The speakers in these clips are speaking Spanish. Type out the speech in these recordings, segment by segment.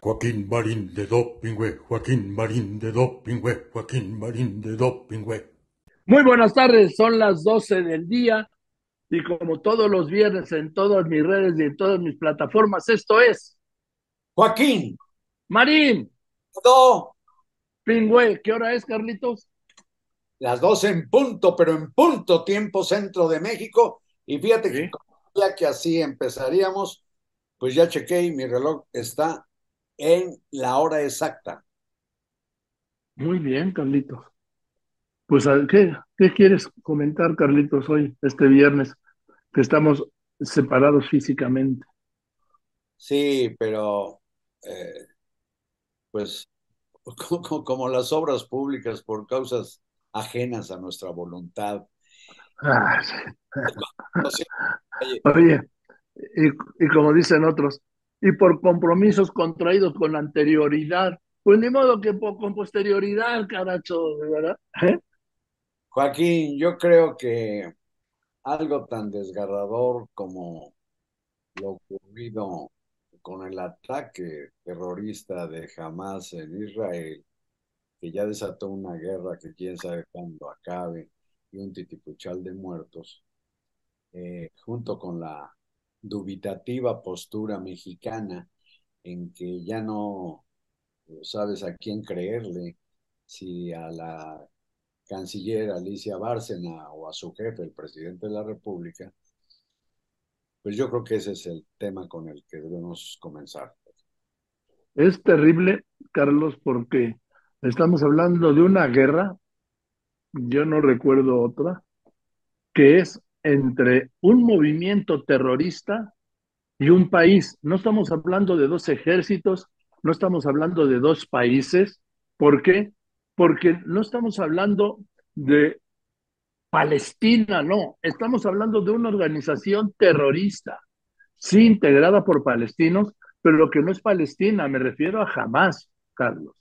Joaquín Marín de Dopingüe, Joaquín Marín de Dopingüe, Joaquín Marín de Dopingüe. Muy buenas tardes, son las 12 del día y como todos los viernes en todas mis redes y en todas mis plataformas, esto es Joaquín. Marín. Todo. Pingüe, ¿qué hora es, Carlitos? Las 12 en punto, pero en punto tiempo centro de México. Y fíjate que ya que así empezaríamos, pues ya chequé y mi reloj está en la hora exacta. Muy bien, Carlitos. Pues, ¿qué, ¿qué quieres comentar, Carlitos, hoy, este viernes, que estamos separados físicamente? Sí, pero eh, pues como, como, las obras públicas por causas ajenas a nuestra voluntad. Ah, sí. Oye, y, y como dicen otros, y por compromisos contraídos con anterioridad. Pues ni modo que con posterioridad, caracho, ¿verdad? ¿Eh? Joaquín, yo creo que algo tan desgarrador como lo ocurrido con el ataque terrorista de Hamas en Israel, que ya desató una guerra que quién sabe cuándo acabe y un titipuchal de muertos, eh, junto con la dubitativa postura mexicana en que ya no sabes a quién creerle, si a la canciller Alicia Bárcena o a su jefe, el presidente de la República, pues yo creo que ese es el tema con el que debemos comenzar. Es terrible, Carlos, porque estamos hablando de una guerra, yo no recuerdo otra, que es entre un movimiento terrorista y un país. No estamos hablando de dos ejércitos, no estamos hablando de dos países. ¿Por qué? Porque no estamos hablando de Palestina, no. Estamos hablando de una organización terrorista, sí integrada por palestinos, pero lo que no es Palestina, me refiero a Hamas, Carlos.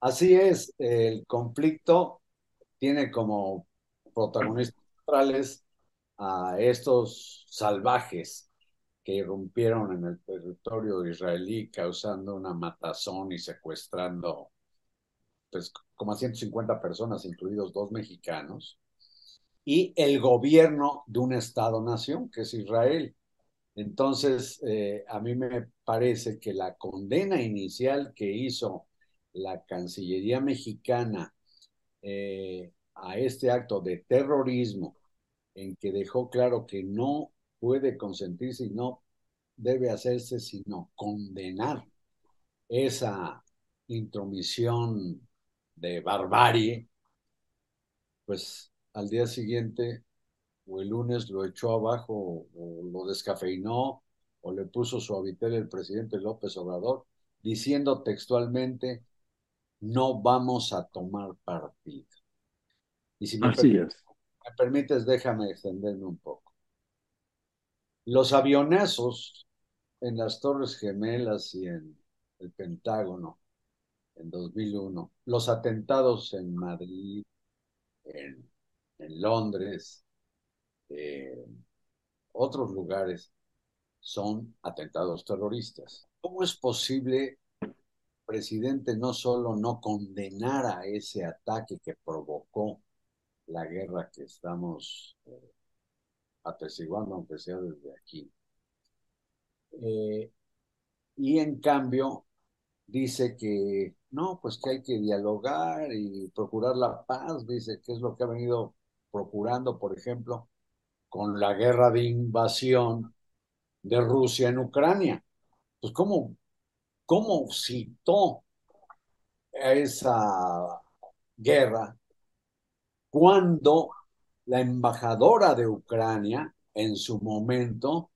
Así es, el conflicto tiene como protagonistas centrales a estos salvajes que irrumpieron en el territorio israelí causando una matazón y secuestrando pues, como a 150 personas, incluidos dos mexicanos, y el gobierno de un Estado-nación, que es Israel. Entonces, eh, a mí me parece que la condena inicial que hizo la Cancillería mexicana eh, a este acto de terrorismo en que dejó claro que no puede consentirse y no debe hacerse sino condenar esa intromisión de barbarie, pues al día siguiente o el lunes lo echó abajo o lo descafeinó o le puso su habitel el presidente López Obrador diciendo textualmente no vamos a tomar partido. Y si Así es me permites, déjame extenderme un poco. Los avionazos en las Torres Gemelas y en el Pentágono en 2001, los atentados en Madrid, en en Londres, otros lugares, son atentados terroristas. ¿Cómo es posible, presidente, no solo no condenar a ese ataque que provocó la guerra que estamos eh, aunque sea desde aquí? Eh, y en cambio dice que no, pues que hay que dialogar y procurar la paz, dice que es lo que ha venido procurando, por ejemplo, con la guerra de invasión de Rusia en Ucrania. Pues cómo, cómo citó esa guerra cuando la embajadora de Ucrania en su momento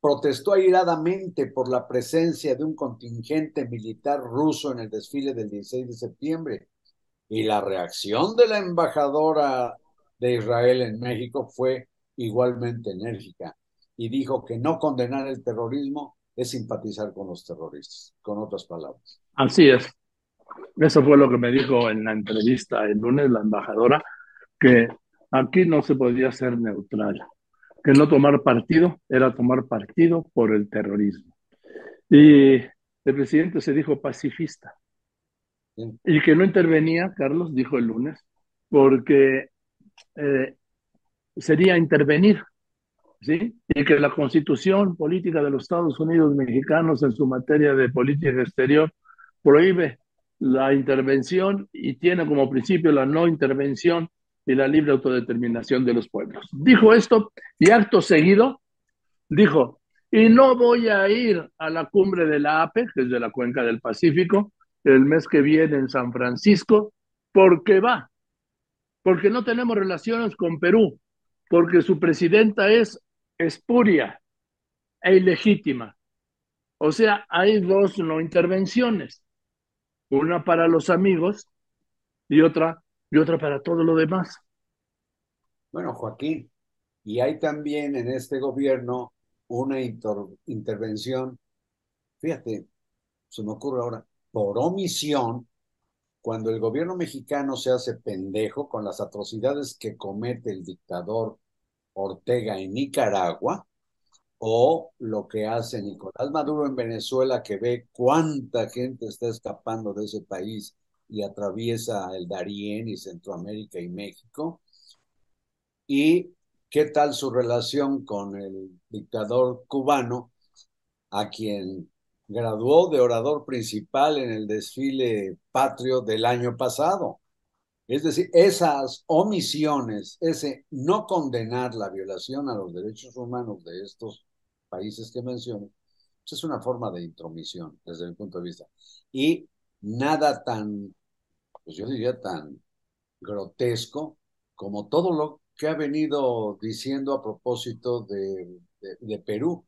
protestó airadamente por la presencia de un contingente militar ruso en el desfile del 16 de septiembre. Y la reacción de la embajadora de Israel en México fue igualmente enérgica y dijo que no condenar el terrorismo es simpatizar con los terroristas, con otras palabras. Así es. Eso fue lo que me dijo en la entrevista el lunes la embajadora, que aquí no se podía ser neutral que no tomar partido era tomar partido por el terrorismo. Y el presidente se dijo pacifista. Y que no intervenía, Carlos dijo el lunes, porque eh, sería intervenir, ¿sí? Y que la constitución política de los Estados Unidos mexicanos en su materia de política exterior prohíbe la intervención y tiene como principio la no intervención y la libre autodeterminación de los pueblos. Dijo esto y acto seguido dijo, y no voy a ir a la cumbre de la APE, que es de la Cuenca del Pacífico, el mes que viene en San Francisco, porque va, porque no tenemos relaciones con Perú, porque su presidenta es espuria e ilegítima. O sea, hay dos no intervenciones, una para los amigos y otra y otra para todo lo demás. Bueno, Joaquín, y hay también en este gobierno una intervención, fíjate, se me ocurre ahora, por omisión, cuando el gobierno mexicano se hace pendejo con las atrocidades que comete el dictador Ortega en Nicaragua, o lo que hace Nicolás Maduro en Venezuela, que ve cuánta gente está escapando de ese país y atraviesa el Darién y Centroamérica y México. ¿Y qué tal su relación con el dictador cubano, a quien graduó de orador principal en el desfile patrio del año pasado? Es decir, esas omisiones, ese no condenar la violación a los derechos humanos de estos países que menciono, pues es una forma de intromisión desde mi punto de vista. Y nada tan pues yo diría tan grotesco como todo lo que ha venido diciendo a propósito de, de, Perú,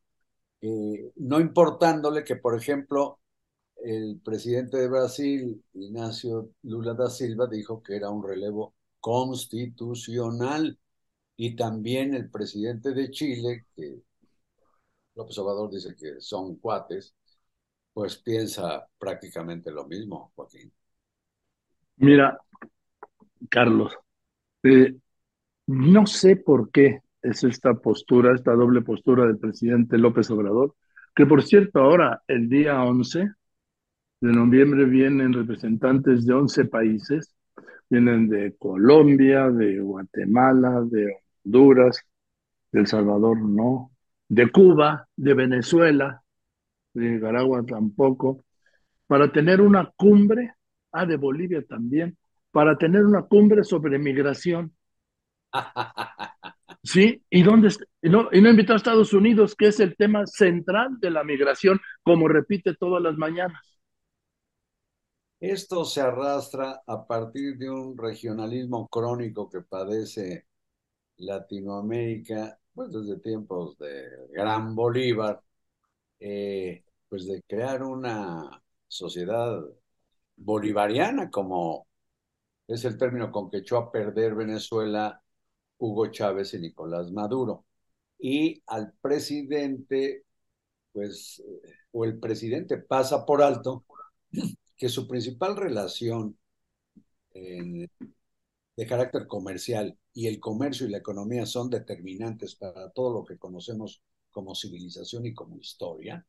eh, no importándole que, por ejemplo, el presidente de Brasil, Ignacio Lula da Silva, dijo que era un relevo constitucional, y también el presidente de Chile, que López Obrador dice que son cuates, pues piensa prácticamente lo mismo, Joaquín. Mira, Carlos, eh, no sé por qué es esta postura, esta doble postura del presidente López Obrador, que por cierto ahora, el día 11 de noviembre, vienen representantes de 11 países, vienen de Colombia, de Guatemala, de Honduras, de El Salvador no, de Cuba, de Venezuela, de Nicaragua tampoco, para tener una cumbre ah, de Bolivia también, para tener una cumbre sobre migración. ¿Sí? ¿Y dónde y no, y no invitó a Estados Unidos, que es el tema central de la migración, como repite todas las mañanas? Esto se arrastra a partir de un regionalismo crónico que padece Latinoamérica, pues desde tiempos de Gran Bolívar, eh, pues de crear una sociedad bolivariana, como es el término con que echó a perder Venezuela Hugo Chávez y Nicolás Maduro. Y al presidente, pues, o el presidente pasa por alto que su principal relación en de carácter comercial y el comercio y la economía son determinantes para todo lo que conocemos como civilización y como historia,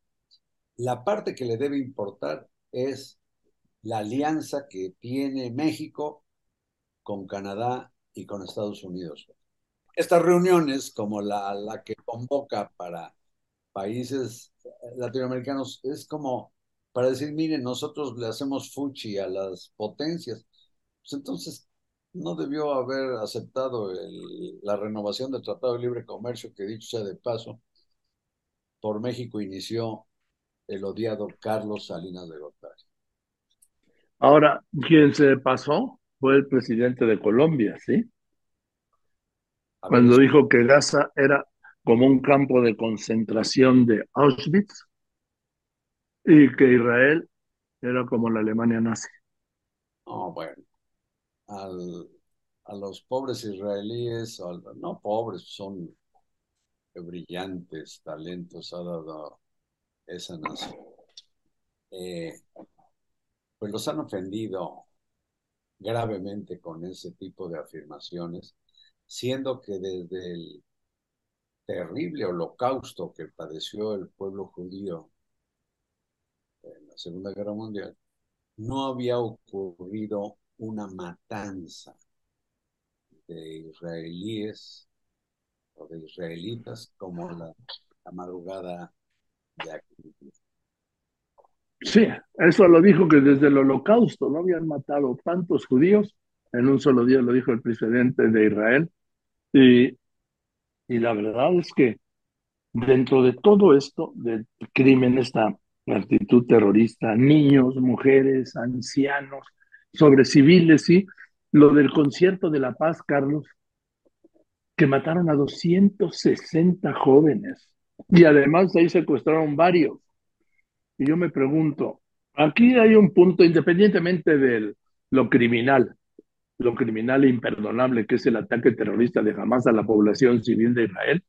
la parte que le debe importar es la alianza que tiene México con Canadá y con Estados Unidos. Estas reuniones, como la, la que convoca para países latinoamericanos, es como para decir, miren, nosotros le hacemos fuchi a las potencias. Pues entonces, no debió haber aceptado el, la renovación del Tratado de Libre Comercio, que dicho sea de paso, por México inició el odiado Carlos Salinas de Gortari. Ahora, quien se pasó fue el presidente de Colombia, ¿sí? Cuando dijo que Gaza era como un campo de concentración de Auschwitz y que Israel era como la Alemania nazi. No, bueno, al, a los pobres israelíes, no pobres, son brillantes talentos ha dado esa nación. Eh, pues los han ofendido gravemente con ese tipo de afirmaciones, siendo que desde el terrible holocausto que padeció el pueblo judío en la Segunda Guerra Mundial, no había ocurrido una matanza de israelíes o de israelitas como la, madrugada de aquí. Sí, eso lo dijo que desde el holocausto no habían matado tantos judíos, en un solo día lo dijo el presidente de Israel, y, y la verdad es que dentro de todo esto, del crimen, esta actitud terrorista, niños, mujeres, ancianos, sobre civiles, sí, lo del concierto de la paz, Carlos, que mataron a 260 jóvenes y además ahí secuestraron varios. Y yo me pregunto, aquí hay un punto, independientemente de lo criminal, lo criminal e imperdonable que es el ataque terrorista de Hamas a la población civil de Israel,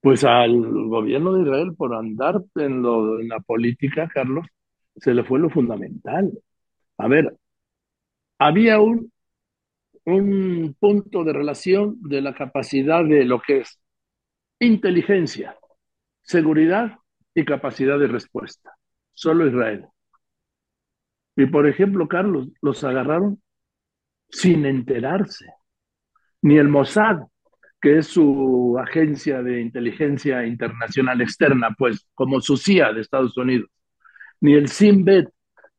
pues al gobierno de Israel por andar en, en la política, Carlos, se le fue lo fundamental. A ver, había un, un punto de relación de la capacidad de lo que es inteligencia, seguridad y capacidad de respuesta. Solo Israel. Y por ejemplo, Carlos, los agarraron sin enterarse. Ni el Mossad, que es su agencia de inteligencia internacional externa, pues como su CIA de Estados Unidos, ni el SIMBET,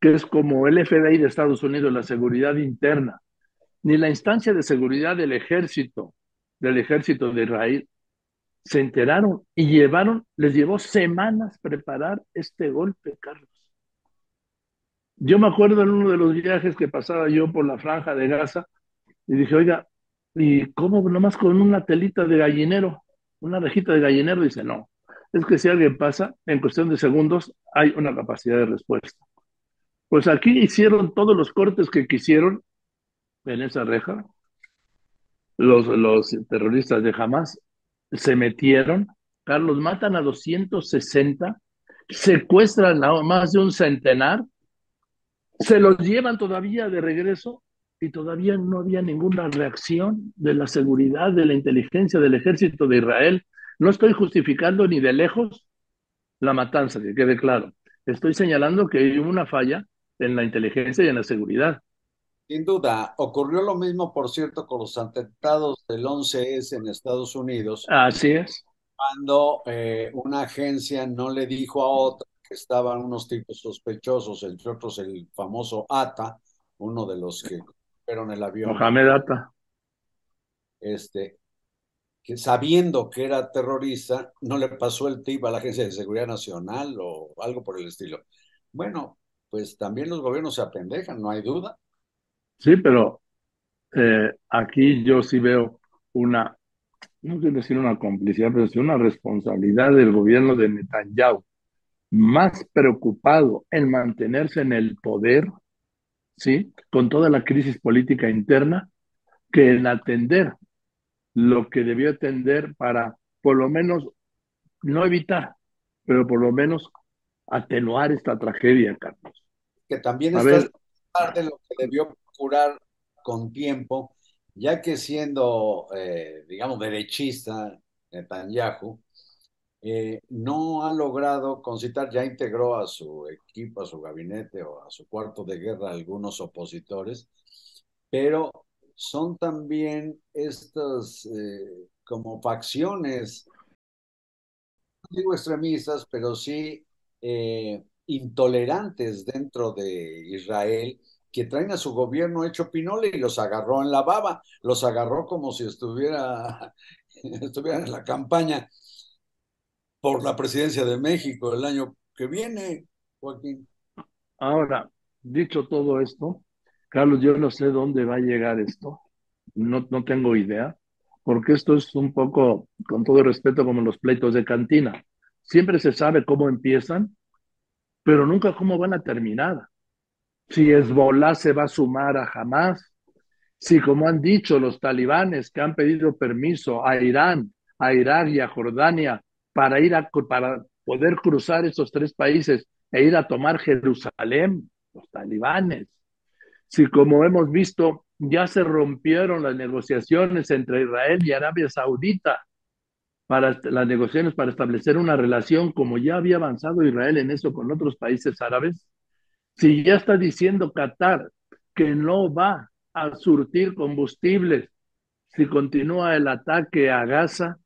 que es como el FBI de Estados Unidos, la seguridad interna, ni la instancia de seguridad del ejército, del ejército de Israel, se enteraron y llevaron, les llevó semanas preparar este golpe, Carlos. Yo me acuerdo en uno de los viajes que pasaba yo por la franja de Gaza y dije, oiga, ¿y cómo nomás con una telita de gallinero, una rejita de gallinero? Dice, no, es que si alguien pasa, en cuestión de segundos hay una capacidad de respuesta. Pues aquí hicieron todos los cortes que quisieron en esa reja. Los, terroristas de Hamas se metieron, Carlos, matan a 260, secuestran a más de un centenar, se los llevan todavía de regreso y todavía no había ninguna reacción de la seguridad, de la inteligencia del ejército de Israel. No estoy justificando ni de lejos la matanza, que quede claro. Estoy señalando que hay una falla en la inteligencia y en la seguridad. Sin duda, ocurrió lo mismo, por cierto, con los atentados del 11S en Estados Unidos. Así es. Cuando eh, una agencia no le dijo a otra que estaban unos tipos sospechosos, entre otros el famoso ATA, uno de los que fueron el avión. Mohamed Atta. Este, que sabiendo que era terrorista, no le pasó el tip a la Agencia de Seguridad Nacional o algo por el estilo. Bueno, pues también los gobiernos se apendejan, no hay duda. Sí, pero eh, aquí yo sí veo una, no quiero decir una complicidad, pero sí una responsabilidad del gobierno de Netanyahu, más preocupado en mantenerse en el poder, ¿sí? Con toda la crisis política interna, que en atender lo que debió atender para, por lo menos, no evitar, pero por lo menos atenuar esta tragedia, Carlos. Que también es parte de lo que debió curar con tiempo, ya que siendo, eh, digamos, derechista, Netanyahu, eh, no ha logrado concitar, ya integró a su equipo, a su gabinete o a su cuarto de guerra algunos opositores, pero son también estas eh, como facciones, no digo extremistas, pero sí eh, intolerantes dentro de Israel que traen a su gobierno hecho pinole y los agarró en la baba, los agarró como si estuviera, estuvieran en la campaña por la presidencia de México el año que viene, Joaquín. Ahora, dicho todo esto, Carlos, yo no sé dónde va a llegar esto, no, no tengo idea, porque esto es un poco, con todo respeto, como los pleitos de cantina. Siempre se sabe cómo empiezan, pero nunca cómo van a terminar. Si Hezbollah se va a sumar a Hamas, si como han dicho los talibanes que han pedido permiso a Irán, a Irak y a Jordania para ir a para poder cruzar esos tres países e ir a tomar Jerusalén, los talibanes. Si como hemos visto ya se rompieron las negociaciones entre Israel y Arabia Saudita para las negociaciones para establecer una relación como ya había avanzado Israel en eso con otros países árabes, si ya está diciendo Qatar que no va a surtir combustibles si continúa el ataque a Gaza,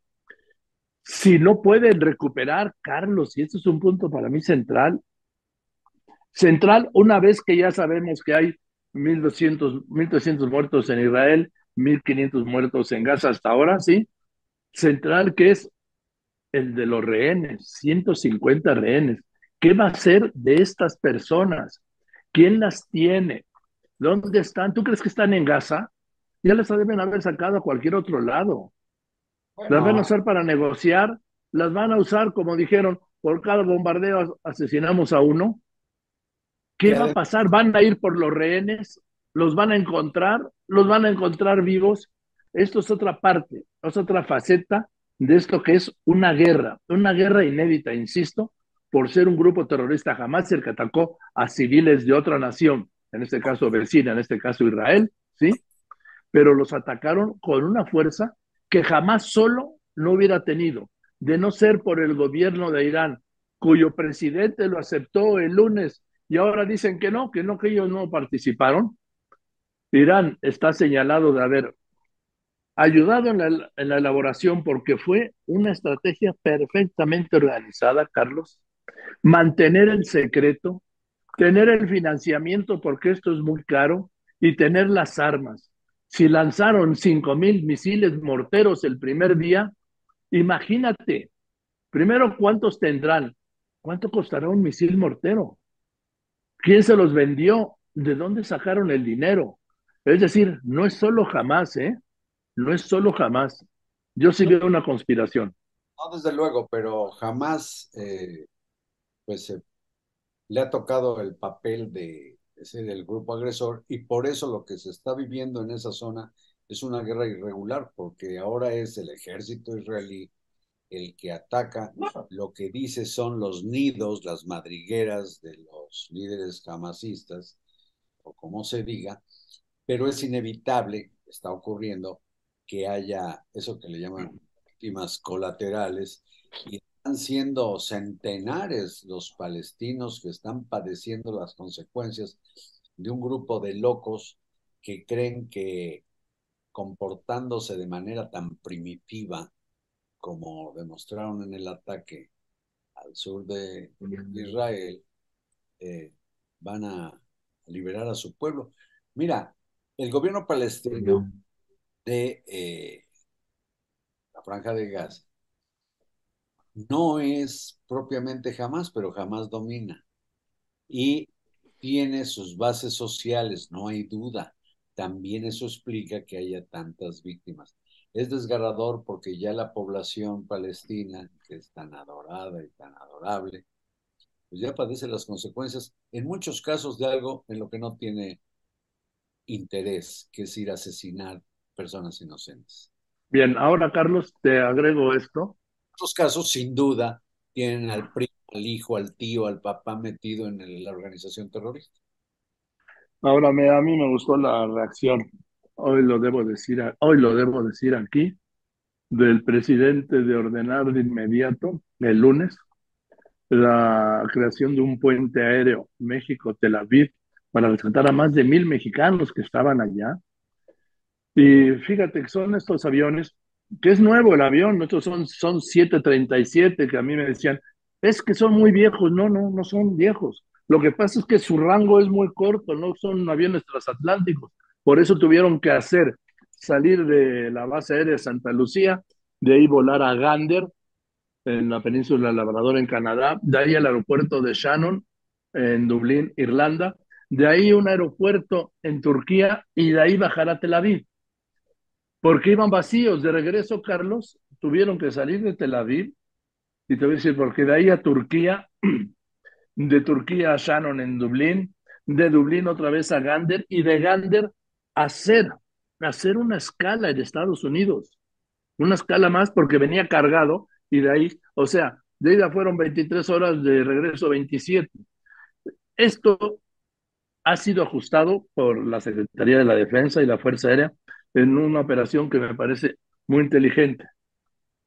si no pueden recuperar, Carlos, y esto es un punto para mí central, central una vez que ya sabemos que hay 1.200, 1.300 muertos en Israel, 1.500 muertos en Gaza hasta ahora, ¿sí? Central que es el de los rehenes, 150 rehenes. ¿Qué va a ser de estas personas? ¿Quién las tiene? ¿Dónde están? ¿Tú crees que están en Gaza? Ya las deben haber sacado a cualquier otro lado. Las van a usar para negociar, las van a usar, como dijeron, por cada bombardeo asesinamos a uno. ¿Qué va a pasar? ¿Van a ir por los rehenes? ¿Los van a encontrar? ¿Los van a encontrar vivos? Esto es otra parte, es otra faceta de esto que es una guerra, una guerra inédita, insisto, por ser un grupo terrorista jamás el que atacó a civiles de otra nación, en este caso vecina, en este caso Israel, ¿sí? Pero los atacaron con una fuerza que jamás solo no hubiera tenido, de no ser por el gobierno de Irán, cuyo presidente lo aceptó el lunes y ahora dicen que no, que no, que ellos no participaron. Irán está señalado de haber ayudado en la, elaboración porque fue una estrategia perfectamente organizada, Carlos, mantener el secreto, tener el financiamiento porque esto es muy caro y tener las armas. Si lanzaron cinco mil misiles morteros el primer día, imagínate, primero cuántos tendrán, cuánto costará un misil mortero, quién se los vendió, de dónde sacaron el dinero. Es decir, no es solo jamás, ¿eh? No es solo jamás. Yo sí veo una conspiración. No, desde luego, pero jamás, eh, pues, le ha tocado el papel de ser el grupo agresor y por eso lo que se está viviendo en esa zona es una guerra irregular, porque ahora es el ejército israelí el que ataca, lo que dice son los nidos, las madrigueras de los líderes jamasistas, o como se diga, pero es inevitable, está ocurriendo, que haya eso que le llaman víctimas colaterales y están siendo centenares los palestinos que están padeciendo las consecuencias de un grupo de locos que creen que comportándose de manera tan primitiva como demostraron en el ataque al sur de, Israel, eh, van a liberar a su pueblo. Mira, el gobierno palestino de eh, la franja de Gaza no es propiamente jamás, pero jamás domina. Y tiene sus bases sociales, no hay duda. También eso explica que haya tantas víctimas. Es desgarrador porque ya la población palestina, que es tan adorada y tan adorable, pues ya padece las consecuencias, en muchos casos, de algo en lo que no tiene interés, que es ir a asesinar personas inocentes. Bien, ahora Carlos, te agrego esto estos casos, sin duda, tienen al primo, al hijo, al tío, al papá metido en la organización terrorista. Ahora, me, a mí me gustó la reacción hoy lo debo decir, hoy lo debo decir aquí, del presidente de ordenar de inmediato, el lunes, la creación de un puente aéreo México-Tel Aviv para rescatar a más de mil mexicanos que estaban allá. Y fíjate que son estos aviones, que es nuevo el avión, estos son, son 737, que a mí me decían, es que son muy viejos. No, no, no son viejos. Lo que pasa es que su rango es muy corto, no son aviones transatlánticos. Por eso tuvieron que hacer salir de la base aérea de Santa Lucía, de ahí volar a Gander, en la península Labrador, en Canadá, de ahí al aeropuerto de Shannon, en Dublín, Irlanda, de ahí un aeropuerto en Turquía y de ahí bajar a Tel Aviv. Porque iban vacíos. De regreso, Carlos, tuvieron que salir de Tel Aviv, y te voy a decir, porque de ahí a Turquía, de Turquía a Shannon en Dublín, de Dublín otra vez a Gander y de Gander a hacer, hacer una escala en Estados Unidos. Una escala más porque venía cargado y de ahí, o sea, de ida fueron 23 horas, de regreso 27. Esto ha sido ajustado por la Secretaría de la Defensa y la Fuerza Aérea en una operación que me parece muy inteligente.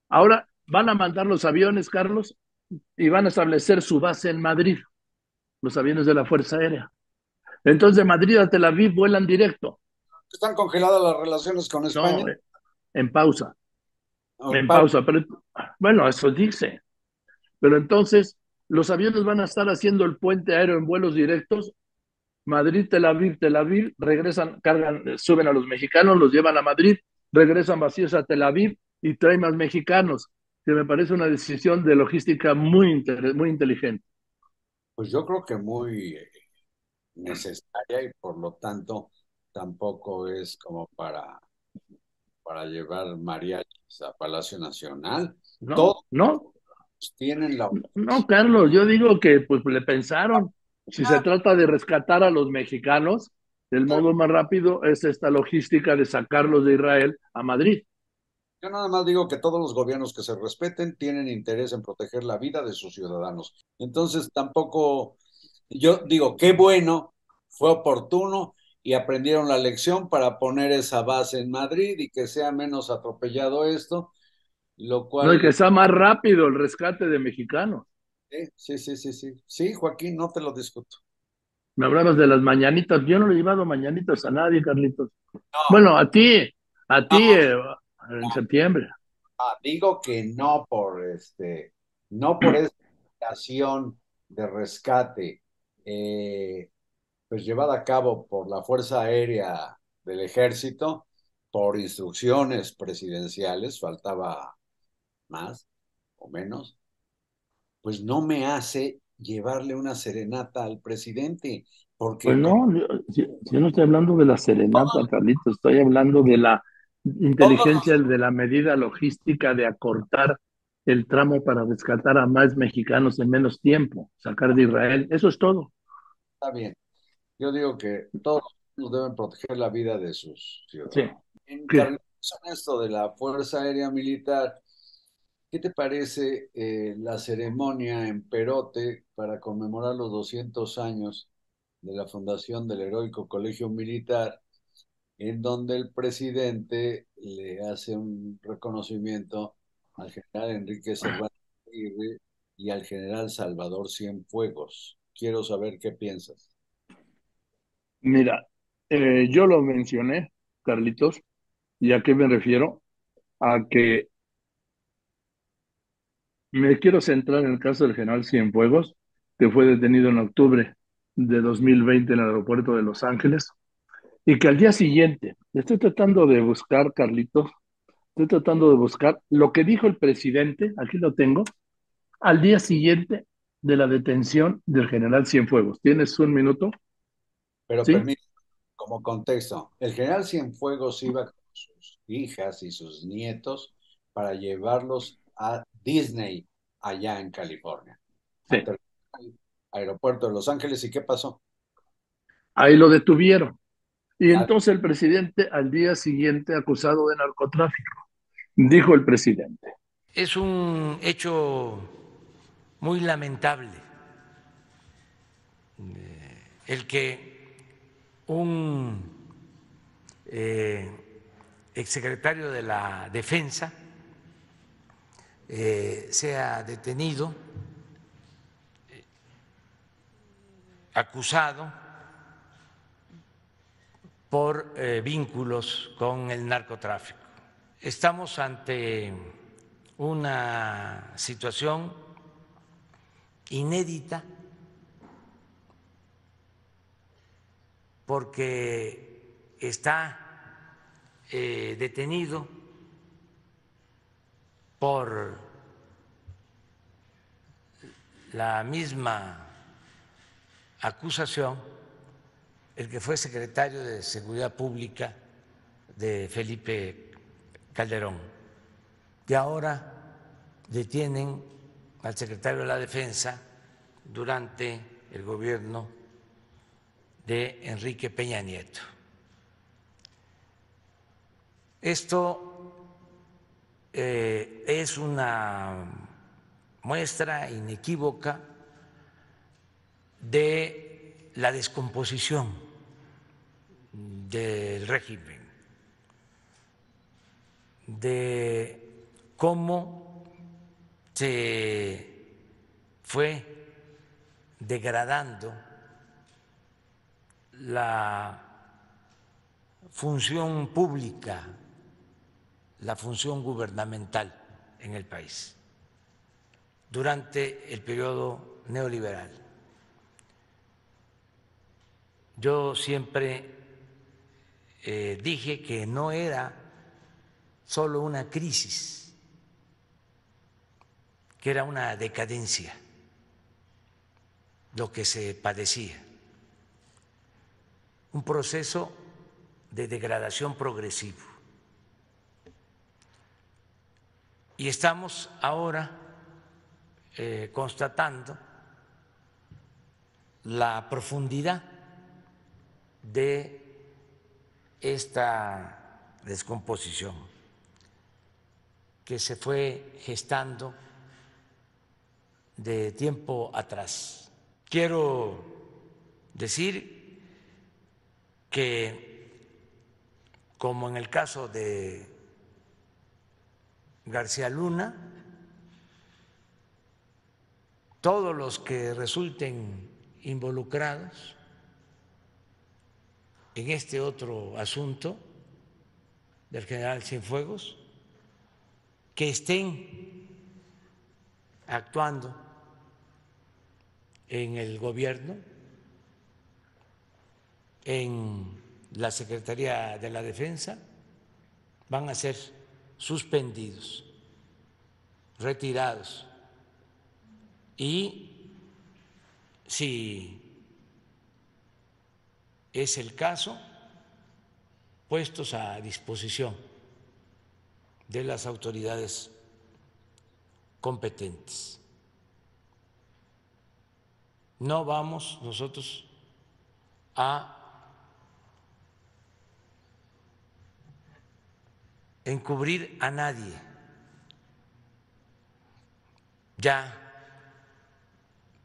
Ahora van a mandar los aviones, Carlos, y van a establecer su base en Madrid, los aviones de la Fuerza Aérea. Entonces, de Madrid a Tel Aviv vuelan directo. ¿Están congeladas las relaciones con España? No, en pausa en pausa. Pero, bueno, eso dice. Pero entonces, los aviones van a estar haciendo el puente aéreo en vuelos directos. Madrid, Tel Aviv, Tel Aviv, regresan, cargan, suben a los mexicanos, los llevan a Madrid, regresan vacíos a Tel Aviv y traen más mexicanos, que me parece una decisión de logística muy, muy inteligente. Pues yo creo que muy necesaria y por lo tanto tampoco es como para para llevar mariachis a Palacio Nacional. No, no. Tienen la... No, Carlos, yo digo que pues le pensaron. Si se trata de rescatar a los mexicanos, el modo más rápido es esta logística de sacarlos de Israel a Madrid. Yo nada más digo que todos los gobiernos que se respeten tienen interés en proteger la vida de sus ciudadanos. Entonces tampoco, yo digo, qué bueno, fue oportuno y aprendieron la lección para poner esa base en Madrid y que sea menos atropellado esto, lo cual... No, y que sea más rápido el rescate de mexicanos. Sí, sí, sí, sí. Sí, Joaquín, no te lo discuto. Me hablabas de las mañanitas. Yo no le he llevado mañanitas a nadie, Carlitos. Bueno, a ti, a ti eh, en septiembre. Ah, digo que no por este, no por esta ocasión de rescate. Eh, pues llevada a cabo por la Fuerza Aérea del Ejército, por instrucciones presidenciales, faltaba más o menos, pues no me hace llevarle una serenata al presidente. Porque pues no, yo, no estoy hablando de la serenata, Carlitos, estoy hablando de la inteligencia, de la medida logística de acortar el tramo para rescatar a más mexicanos en menos tiempo, sacar de Israel, eso es todo. Está bien. Yo digo que todos deben proteger la vida de sus ciudadanos. En esto de la Fuerza Aérea Militar, ¿qué te parece eh, la ceremonia en Perote para conmemorar los 200 años de la fundación del heroico Colegio Militar, en donde el presidente le hace un reconocimiento al general Enrique Cervantes y al general Salvador Cienfuegos? Quiero saber qué piensas. Mira, eh, yo lo mencioné, Carlitos, y a qué me refiero? A que me quiero centrar en el caso del general Cienfuegos, que fue detenido en octubre de 2020 en el aeropuerto de Los Ángeles, y que al día siguiente, estoy tratando de buscar, Carlitos, estoy tratando de buscar lo que dijo el presidente, aquí lo tengo, al día siguiente de la detención del general Cienfuegos. ¿Tienes un minuto? Pero permítame, como contexto, el general Cienfuegos iba con sus hijas y sus nietos para llevarlos a Disney allá en California. Sí. aeropuerto de Los Ángeles, ¿y qué pasó? Ahí lo detuvieron. Y ah. entonces el presidente al día siguiente acusado de narcotráfico. Dijo el presidente. Es un hecho muy lamentable eh, el que un eh, exsecretario de la Defensa eh, sea detenido, acusado por eh, vínculos con el narcotráfico. Estamos ante una situación inédita porque está eh, detenido por la misma acusación el que fue secretario de Seguridad Pública de Felipe Calderón. Y ahora detienen al secretario de la Defensa durante el gobierno de Enrique Peña Nieto. Esto eh, es una muestra inequívoca de la descomposición del régimen, de cómo se fue degradando la función pública, la función gubernamental en el país durante el periodo neoliberal. Yo siempre eh, dije que no era solo una crisis, que era una decadencia lo que se padecía, un proceso de degradación progresivo. Y estamos ahora eh, constatando la profundidad de esta descomposición que se fue gestando de tiempo atrás. Quiero decir que, como en el caso de García Luna, todos los que resulten involucrados en este otro asunto del general Cienfuegos, que estén actuando en el gobierno, en la Secretaría de la Defensa, van a ser suspendidos, retirados. Y si es el caso, puestos a disposición de las autoridades competentes. No vamos nosotros a encubrir a nadie. Ya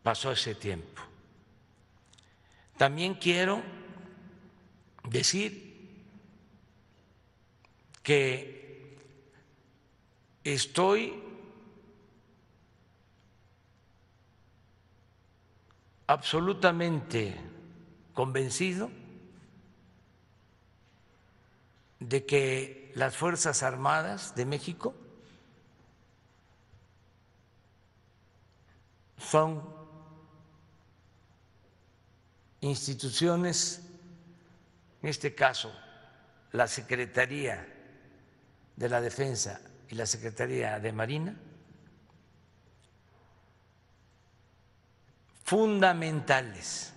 pasó ese tiempo. También quiero decir que estoy absolutamente convencido de que las Fuerzas Armadas de México son instituciones en este caso la Secretaría de la Defensa y la Secretaría de Marina, fundamentales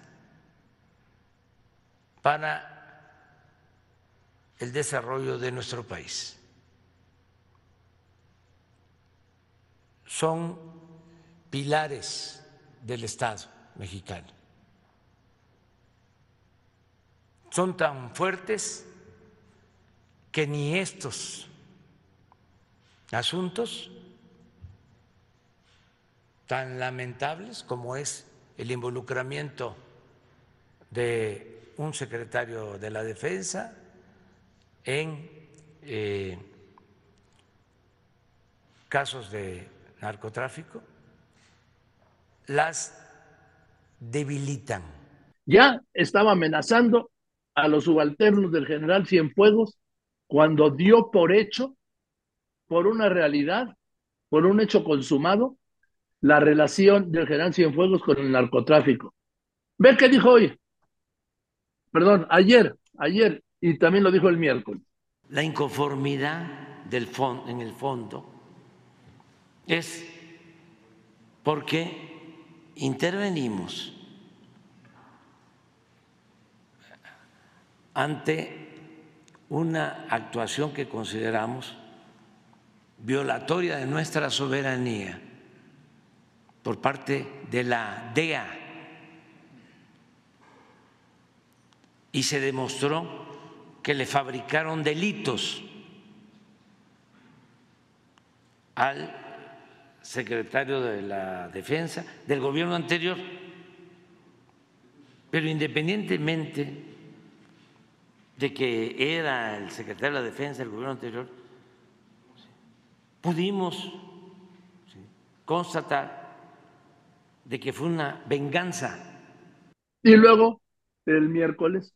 para el desarrollo de nuestro país. Son pilares del Estado mexicano. son tan fuertes que ni estos asuntos tan lamentables como es el involucramiento de un secretario de la Defensa en eh, casos de narcotráfico, las debilitan. Ya estaba amenazando a los subalternos del general Cienfuegos cuando dio por hecho, por una realidad, por un hecho consumado, la relación del general Cienfuegos con el narcotráfico. Ve qué dijo hoy. Perdón, ayer, ayer, y también lo dijo el miércoles. La inconformidad del en el fondo es porque intervenimos ante una actuación que consideramos violatoria de nuestra soberanía por parte de la DEA. Y se demostró que le fabricaron delitos al secretario de la Defensa del gobierno anterior. Pero independientemente de que era el secretario de la Defensa del gobierno anterior, pudimos constatar de que fue una venganza. Y luego, el miércoles,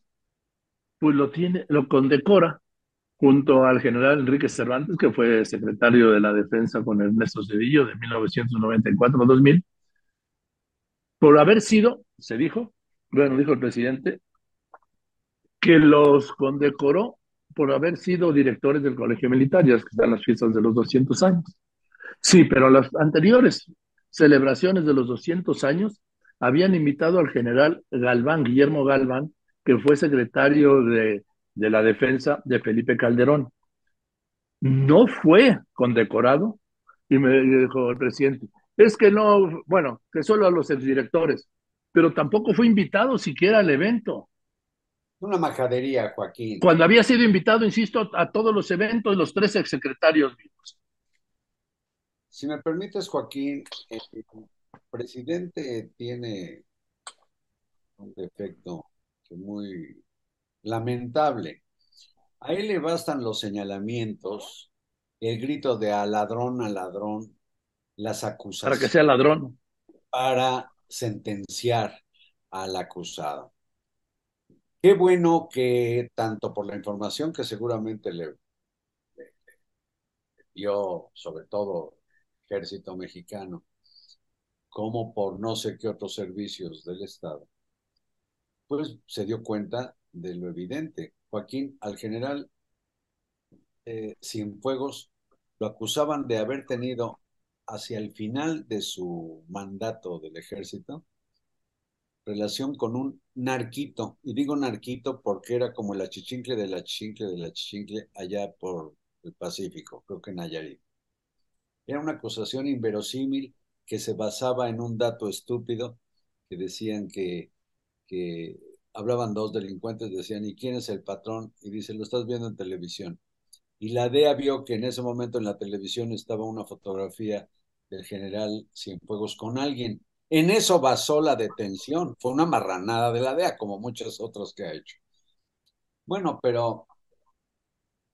pues lo tiene, lo condecora junto al general Enrique Cervantes, que fue secretario de la Defensa con Ernesto Cedillo de 1994 a 2000, por haber sido, se dijo, bueno, dijo el presidente, que los condecoró por haber sido directores del Colegio Militar, ya que están las fiestas de los 200 años. Sí, pero las anteriores celebraciones de los 200 años habían invitado al general Galván, Guillermo Galván, que fue secretario de, de la defensa de Felipe Calderón. No fue condecorado y me dijo el presidente, es que no, bueno, que solo a los exdirectores, pero tampoco fue invitado siquiera al evento. Una majadería, Joaquín. Cuando había sido invitado, insisto, a todos los eventos, los tres exsecretarios vivos. Si me permites, Joaquín, el presidente tiene un defecto muy lamentable. A él le bastan los señalamientos, el grito de a ladrón, a ladrón, las acusaciones. Para que sea ladrón. Para sentenciar al acusado. Qué bueno que tanto por la información que seguramente le, dio, sobre todo ejército mexicano, como por no sé qué otros servicios del Estado, pues se dio cuenta de lo evidente. Joaquín, al general eh, Cienfuegos, lo acusaban de haber tenido hacia el final de su mandato del ejército relación con un narquito, y digo narquito porque era como la chichincle de la chichincle de la chichincle allá por el Pacífico, creo que en Nayarit. Era una acusación inverosímil que se basaba en un dato estúpido que decían que, que hablaban dos delincuentes, decían, ¿y quién es el patrón? Y dice, lo estás viendo en televisión. Y la DEA vio que en ese momento en la televisión estaba una fotografía del general Cienfuegos con alguien. En eso basó la detención. Fue una marranada de la DEA, como muchos otros que ha hecho. Bueno, pero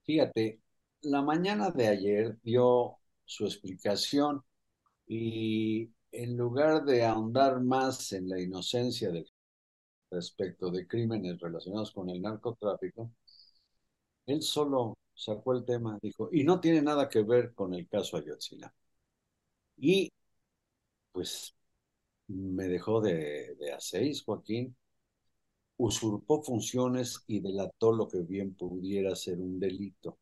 fíjate, la mañana de ayer dio su explicación y en lugar de ahondar más en la inocencia del respecto de crímenes relacionados con el narcotráfico, él solo sacó el tema, dijo, y no tiene nada que ver con el caso Ayotzinapa. Y pues me dejó de, de a seis, Joaquín, usurpó funciones y delató lo que bien pudiera ser un delito.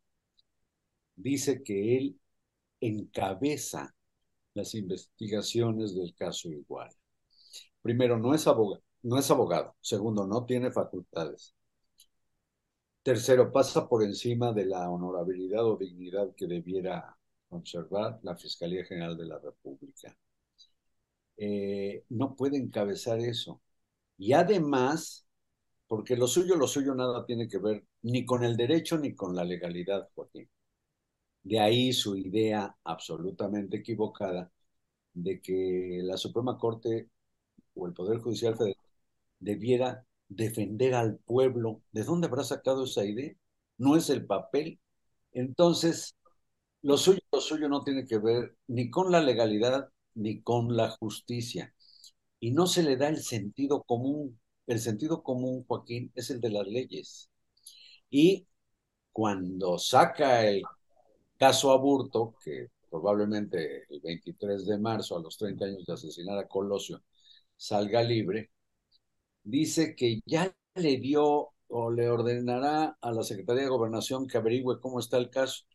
Dice que él encabeza las investigaciones del caso igual. Primero, no es abogado no es abogado. Segundo, no tiene facultades. Tercero, pasa por encima de la honorabilidad o dignidad que debiera conservar la Fiscalía General de la República. Eh, no puede encabezar eso. Y además, porque lo suyo, lo suyo nada tiene que ver ni con el derecho ni con la legalidad, Joaquín. De ahí su idea absolutamente equivocada de que la Suprema Corte o el Poder Judicial Federal debiera defender al pueblo. ¿De dónde habrá sacado esa idea? no es el papel. Entonces, lo suyo, lo suyo no tiene que ver ni con la legalidad ni con la justicia. Y no se le da el sentido común. El sentido común, Joaquín, es el de las leyes. Y cuando saca el caso Aburto, que probablemente el 23 de marzo, a los 30 años de asesinar a Colosio, salga libre, dice que ya le dio o le ordenará a la Secretaría de Gobernación que averigüe cómo está el caso.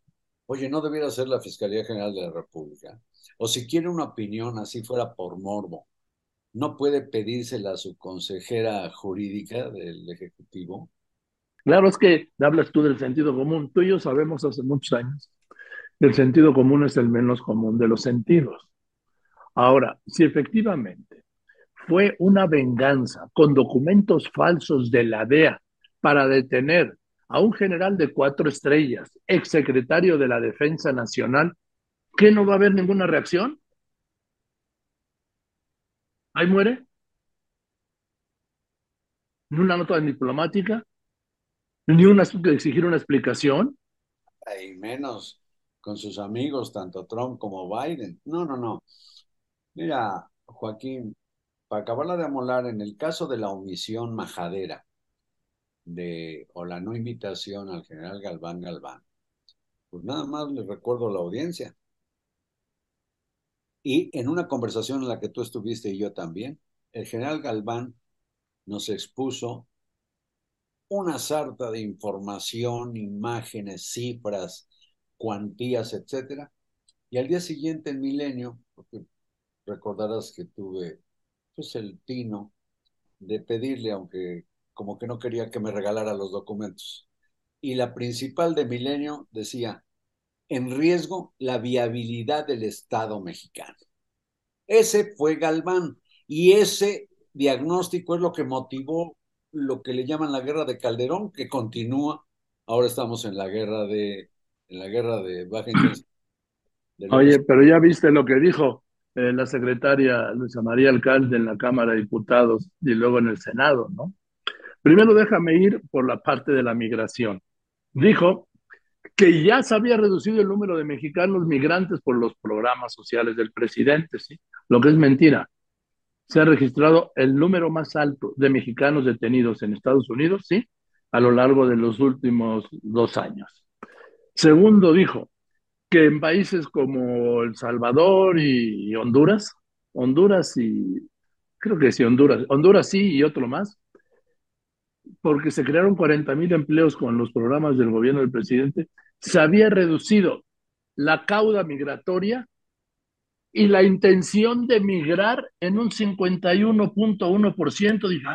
Oye, no debiera ser la Fiscalía General de la República. O si quiere una opinión, así fuera por morbo, no puede pedírsela a su consejera jurídica del Ejecutivo. Claro, es que hablas tú del sentido común. Tú y yo sabemos hace muchos años que el sentido común es el menos común de los sentidos. Ahora, si efectivamente fue una venganza con documentos falsos de la DEA para detener a un general de cuatro estrellas, exsecretario de la Defensa Nacional, ¿qué no va a haber ninguna reacción? ¿Ahí muere? ¿Ni una nota diplomática? ¿Ni una exigir una explicación? Y menos con sus amigos, tanto Trump como Biden. No, no, no. Mira, Joaquín, para acabarla de amolar, en el caso de la omisión majadera de, o la no invitación al general Galván Galván, pues nada más le recuerdo a la audiencia. Y en una conversación en la que tú estuviste y yo también, el general Galván nos expuso una sarta de información, imágenes, cifras, cuantías, etcétera. Y al día siguiente en Milenio, recordarás que tuve pues el tino de pedirle, aunque como que no quería que me regalara los documentos. Y la principal de Milenio decía, en riesgo la viabilidad del Estado mexicano. Ese fue Galván y ese diagnóstico es lo que motivó lo que le llaman la guerra de Calderón, que continúa. Ahora estamos en la guerra de, en la guerra de. Oye, pero ya viste lo que dijo eh, la secretaria Luisa María Alcalde en la Cámara de Diputados y luego en el Senado, ¿no? Primero déjame ir por la parte de la migración. Dijo que ya se había reducido el número de mexicanos migrantes por los programas sociales del presidente, ¿sí? Lo que es mentira. Se ha registrado el número más alto de mexicanos detenidos en Estados Unidos, ¿sí? A lo largo de los últimos dos años. Segundo, dijo que en países como El Salvador y Honduras, Honduras y creo que sí, Honduras, Honduras sí y otro más, porque se crearon 40 mil empleos con los programas del gobierno del presidente, se había reducido la cauda migratoria y la intención de migrar en un 51.1%. Dije,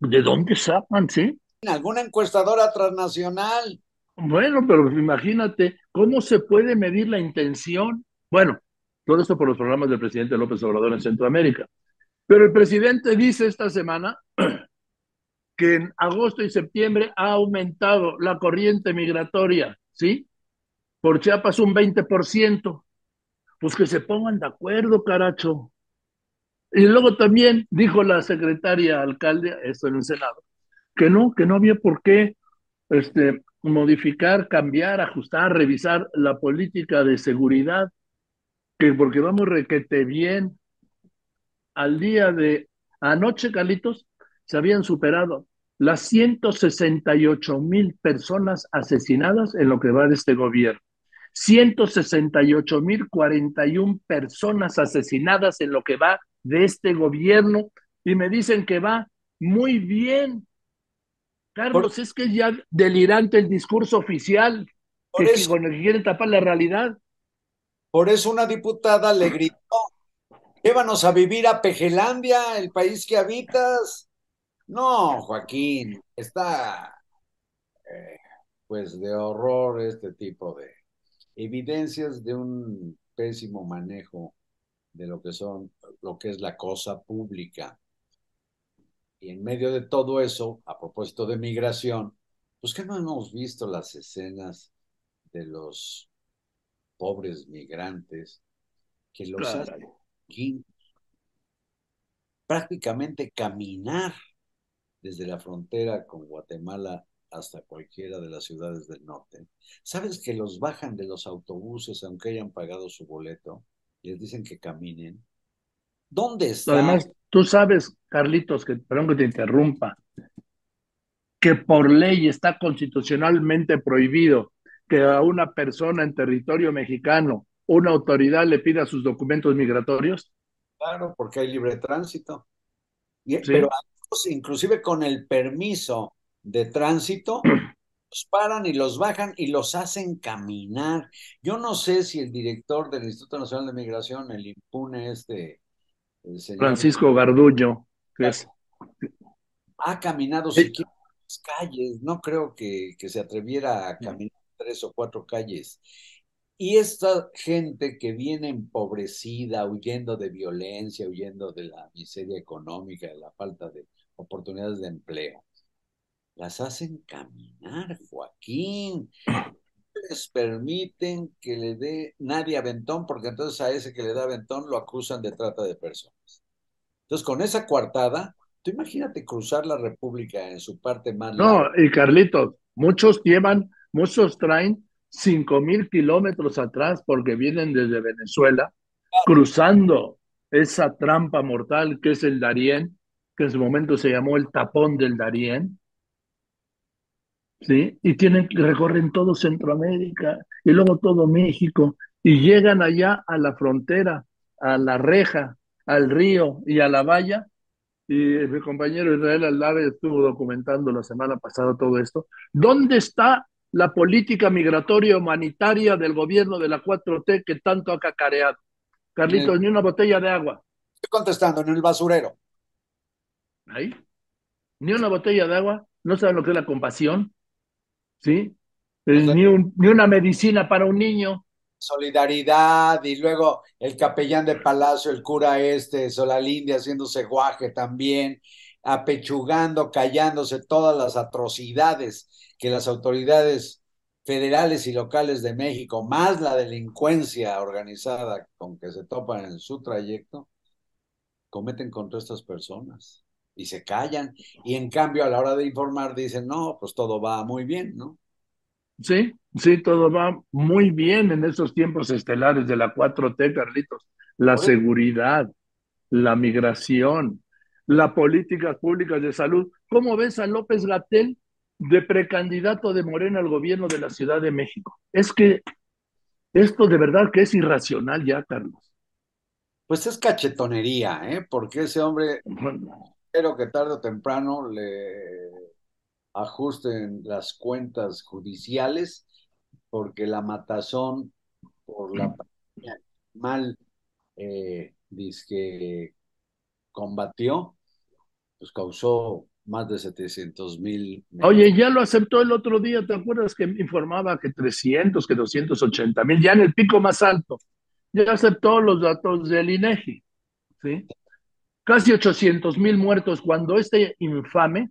¿de dónde sacan, sí? ¿Alguna encuestadora transnacional? Bueno, pero imagínate, ¿cómo se puede medir la intención? Bueno, todo esto por los programas del presidente López Obrador en Centroamérica. Pero el presidente dice esta semana que en agosto y septiembre ha aumentado la corriente migratoria, ¿sí? Por Chiapas un 20%. Pues que se pongan de acuerdo, caracho. Y luego también dijo la secretaria alcalde, esto en el Senado, que no, que no había por qué este, modificar, cambiar, ajustar, revisar la política de seguridad, que porque vamos requete bien. Al día de anoche, Carlitos, se habían superado las 168 mil personas asesinadas en lo que va de este gobierno. 168 mil 41 personas asesinadas en lo que va de este gobierno y me dicen que va muy bien. Carlos, es que es ya delirante el discurso oficial que, con el que quieren tapar la realidad. Por eso una diputada le gritó, llévanos a vivir a Pejelandia, el país que habitas. No, Joaquín, está eh, pues de horror este tipo de evidencias de un pésimo manejo de lo que son, lo que es la cosa pública. Y en medio de todo eso, a propósito de migración, pues que no hemos visto las escenas de los pobres migrantes que los hacen prácticamente caminar desde la frontera con Guatemala hasta cualquiera de las ciudades del norte. ¿Sabes que los bajan de los autobuses aunque hayan pagado su boleto? Les dicen que caminen. ¿Dónde está? Además, tú sabes, Carlitos, que perdón que te interrumpa, que por ley está constitucionalmente prohibido que a una persona en territorio mexicano una autoridad le pida sus documentos migratorios. Claro, porque hay libre tránsito. Y, Pero inclusive con el permiso de tránsito, los paran y los bajan y los hacen caminar. Yo no sé si el director del Instituto Nacional de Migración, el impune este, Francisco que es... ha caminado siquiera las calles, no creo que, que se atreviera a caminar tres o cuatro calles. Y esta gente que viene empobrecida, huyendo de violencia, huyendo de la miseria económica, de la falta de oportunidades de empleo, las hacen caminar, Joaquín. Permiten que le dé nadie aventón, porque entonces a ese que le da aventón lo acusan de trata de personas. Entonces, con esa coartada, tú imagínate cruzar la República en su parte más. No, y Carlitos, muchos llevan, muchos traen cinco mil kilómetros atrás porque vienen desde Venezuela, cruzando esa trampa mortal que es el Darién, que en su momento se llamó el tapón del Darién, ¿sí? Y tienen, recorren todo Centroamérica y luego todo México y llegan allá a la frontera, a la reja, al río y a la valla. Y mi compañero Israel Aldave estuvo documentando la semana pasada todo esto. ¿Dónde está la política migratoria humanitaria del gobierno de la 4T que tanto ha cacareado? Carlitos, ni una botella de agua. Estoy contestando, en el basurero. Ahí. Ni una botella de agua. No saben lo que es la compasión. ¿Sí? ni, un, ni una medicina para un niño. Solidaridad y luego el capellán de Palacio, el cura este, Solalinde haciéndose guaje también, apechugando, callándose todas las atrocidades que las autoridades federales y locales de México, más la delincuencia organizada con que se topan en su trayecto, cometen contra estas personas y se callan. Y en cambio, a la hora de informar, dicen, no, pues todo va muy bien, ¿no? Sí, sí, todo va muy bien en esos tiempos estelares de la 4T, Carlitos. La seguridad, la migración, la política pública de salud. ¿Cómo ves a López Gatel de precandidato de Morena al gobierno de la Ciudad de México? Es que esto de verdad que es irracional ya, Carlos. Pues es cachetonería, ¿eh? Porque ese hombre, espero que tarde o temprano le ajusten las cuentas judiciales, porque la matazón por la mal eh, combatió, pues causó más de 700 mil. Oye, ya lo aceptó el otro día, ¿te acuerdas que informaba que 300, que 280 mil, ya en el pico más alto? Ya aceptó los datos del INEGI, ¿sí? Casi 800 mil muertos cuando este infame,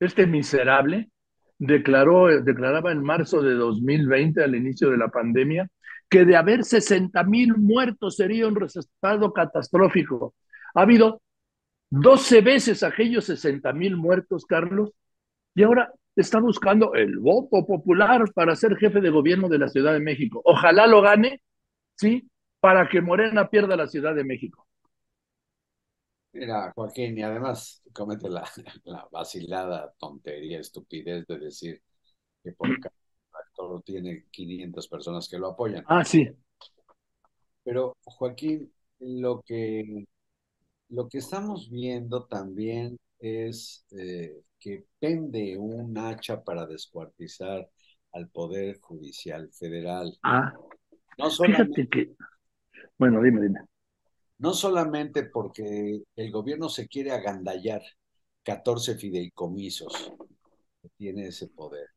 este miserable, declaró, declaraba en marzo de 2020, al inicio de la pandemia, que de haber 60 mil muertos sería un resultado catastrófico. Ha habido 12 veces aquellos 60 mil muertos, Carlos, y ahora está buscando el voto popular para ser jefe de gobierno de la Ciudad de México. Ojalá lo gane, ¿sí? Para que Morena pierda la Ciudad de México. Mira, Joaquín, y además comete la, la vacilada tontería, estupidez de decir que por cada actor tiene 500 personas que lo apoyan. Ah, sí. Pero, Joaquín, lo que lo que estamos viendo también es eh, que pende un hacha para descuartizar al Poder Judicial Federal. Ah, no fíjate que... Bueno, dime, dime. No solamente porque el gobierno se quiere agandallar 14 fideicomisos que tiene ese poder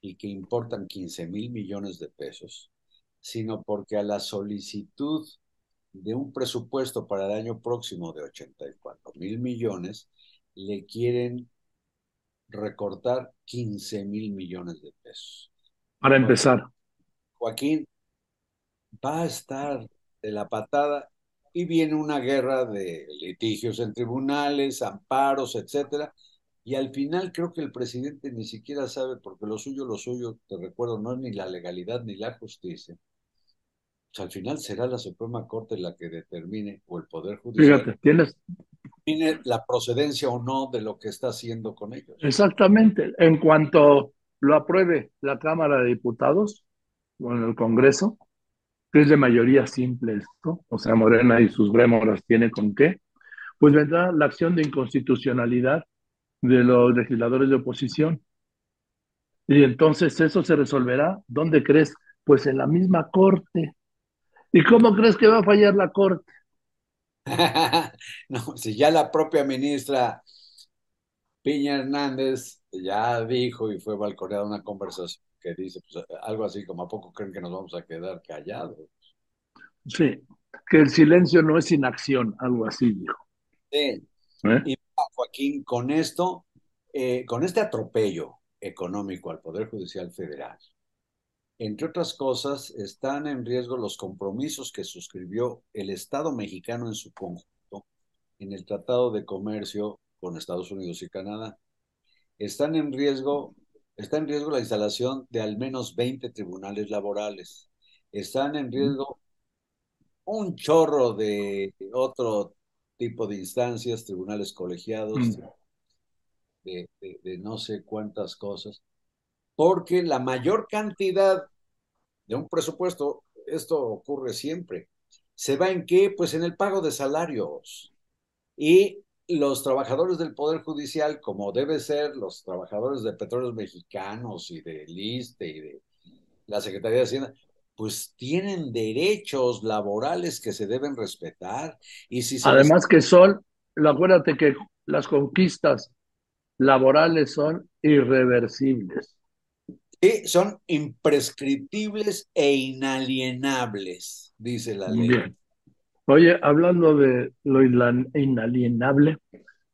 y que importan 15 mil millones de pesos, sino porque a la solicitud de un presupuesto para el año próximo de 84 mil millones, le quieren recortar 15 mil millones de pesos. Para empezar. Joaquín, va a estar de la patada y viene una guerra de litigios en tribunales, amparos, etcétera, Y al final creo que el presidente ni siquiera sabe, porque lo suyo, lo suyo, te recuerdo, no es ni la legalidad ni la justicia. Pues al final será la Suprema Corte la que determine, o el Poder Judicial, Fíjate, tienes determine la procedencia o no de lo que está haciendo con ellos. exactamente. En cuanto lo apruebe la Cámara de Diputados o en el Congreso, que es de mayoría simple esto, o sea, Morena y sus brémoras tiene con qué, pues vendrá la acción de inconstitucionalidad de los legisladores de oposición. Y entonces eso se resolverá, ¿dónde crees? Pues en la misma Corte. ¿Y cómo crees que va a fallar la Corte? no, si ya la propia ministra Piña Hernández ya dijo y fue balconeada una conversación que dice pues, algo así como a poco creen que nos vamos a quedar callados. Sí, que el silencio no es inacción, algo así dijo. Sí. ¿eh? Y Joaquín, con esto, eh, con este atropello económico al Poder Judicial Federal, entre otras cosas, están en riesgo los compromisos que suscribió el Estado mexicano en su conjunto en el Tratado de Comercio con Estados Unidos y Canadá. Están en riesgo, está en riesgo la instalación de al menos 20 tribunales laborales. Están en riesgo un chorro de otro tipo de instancias, tribunales colegiados, Mm. de, de- de no sé cuántas cosas, porque la mayor cantidad de un presupuesto, esto ocurre siempre, se va en qué? Pues en el pago de salarios. Y los trabajadores del Poder Judicial, como debe ser los trabajadores de Petróleos Mexicanos y de ISSSTE y de la Secretaría de Hacienda, pues tienen derechos laborales que se deben respetar. Y si se les- Además que son, acuérdate que las conquistas laborales son irreversibles. Sí, son imprescriptibles e inalienables, dice la ley. Bien. Oye, hablando de lo inla- inalienable,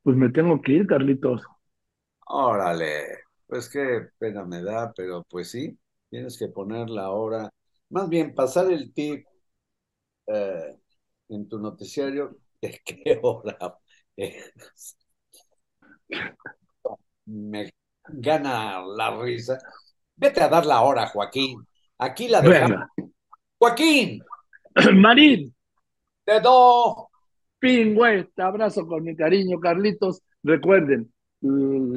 pues me tengo que ir, Carlitos. Órale, pues qué pena me da, pero pues sí, tienes que poner la hora, más bien pasar el tip eh, en tu noticiario, de qué hora es. Me gana la risa. Vete a dar la hora, Joaquín. Aquí la dejamos. Venga. Joaquín, Marín, te doy. pingüe, te abrazo con mi cariño, Carlitos. Recuerden,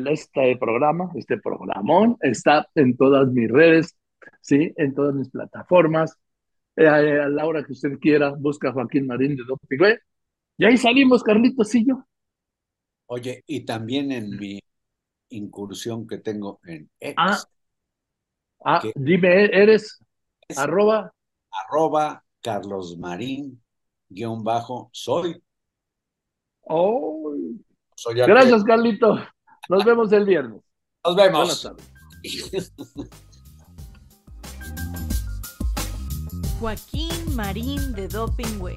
este programa, este programón, está en todas mis redes, ¿sí? En todas mis plataformas. Eh, a la hora que usted quiera, busca Joaquín Marín de Don Pingüe. Y ahí salimos, Carlitos y yo. Oye, y también en mi incursión que tengo en X, Ah, ah, dime, eres Es- arroba arroba Carlos Marín, guion bajo, soy. Oh, soy gracias, Carlito. Nos vemos el viernes. Nos Buenas vemos. tardes. Joaquín Marín de Dopingüe.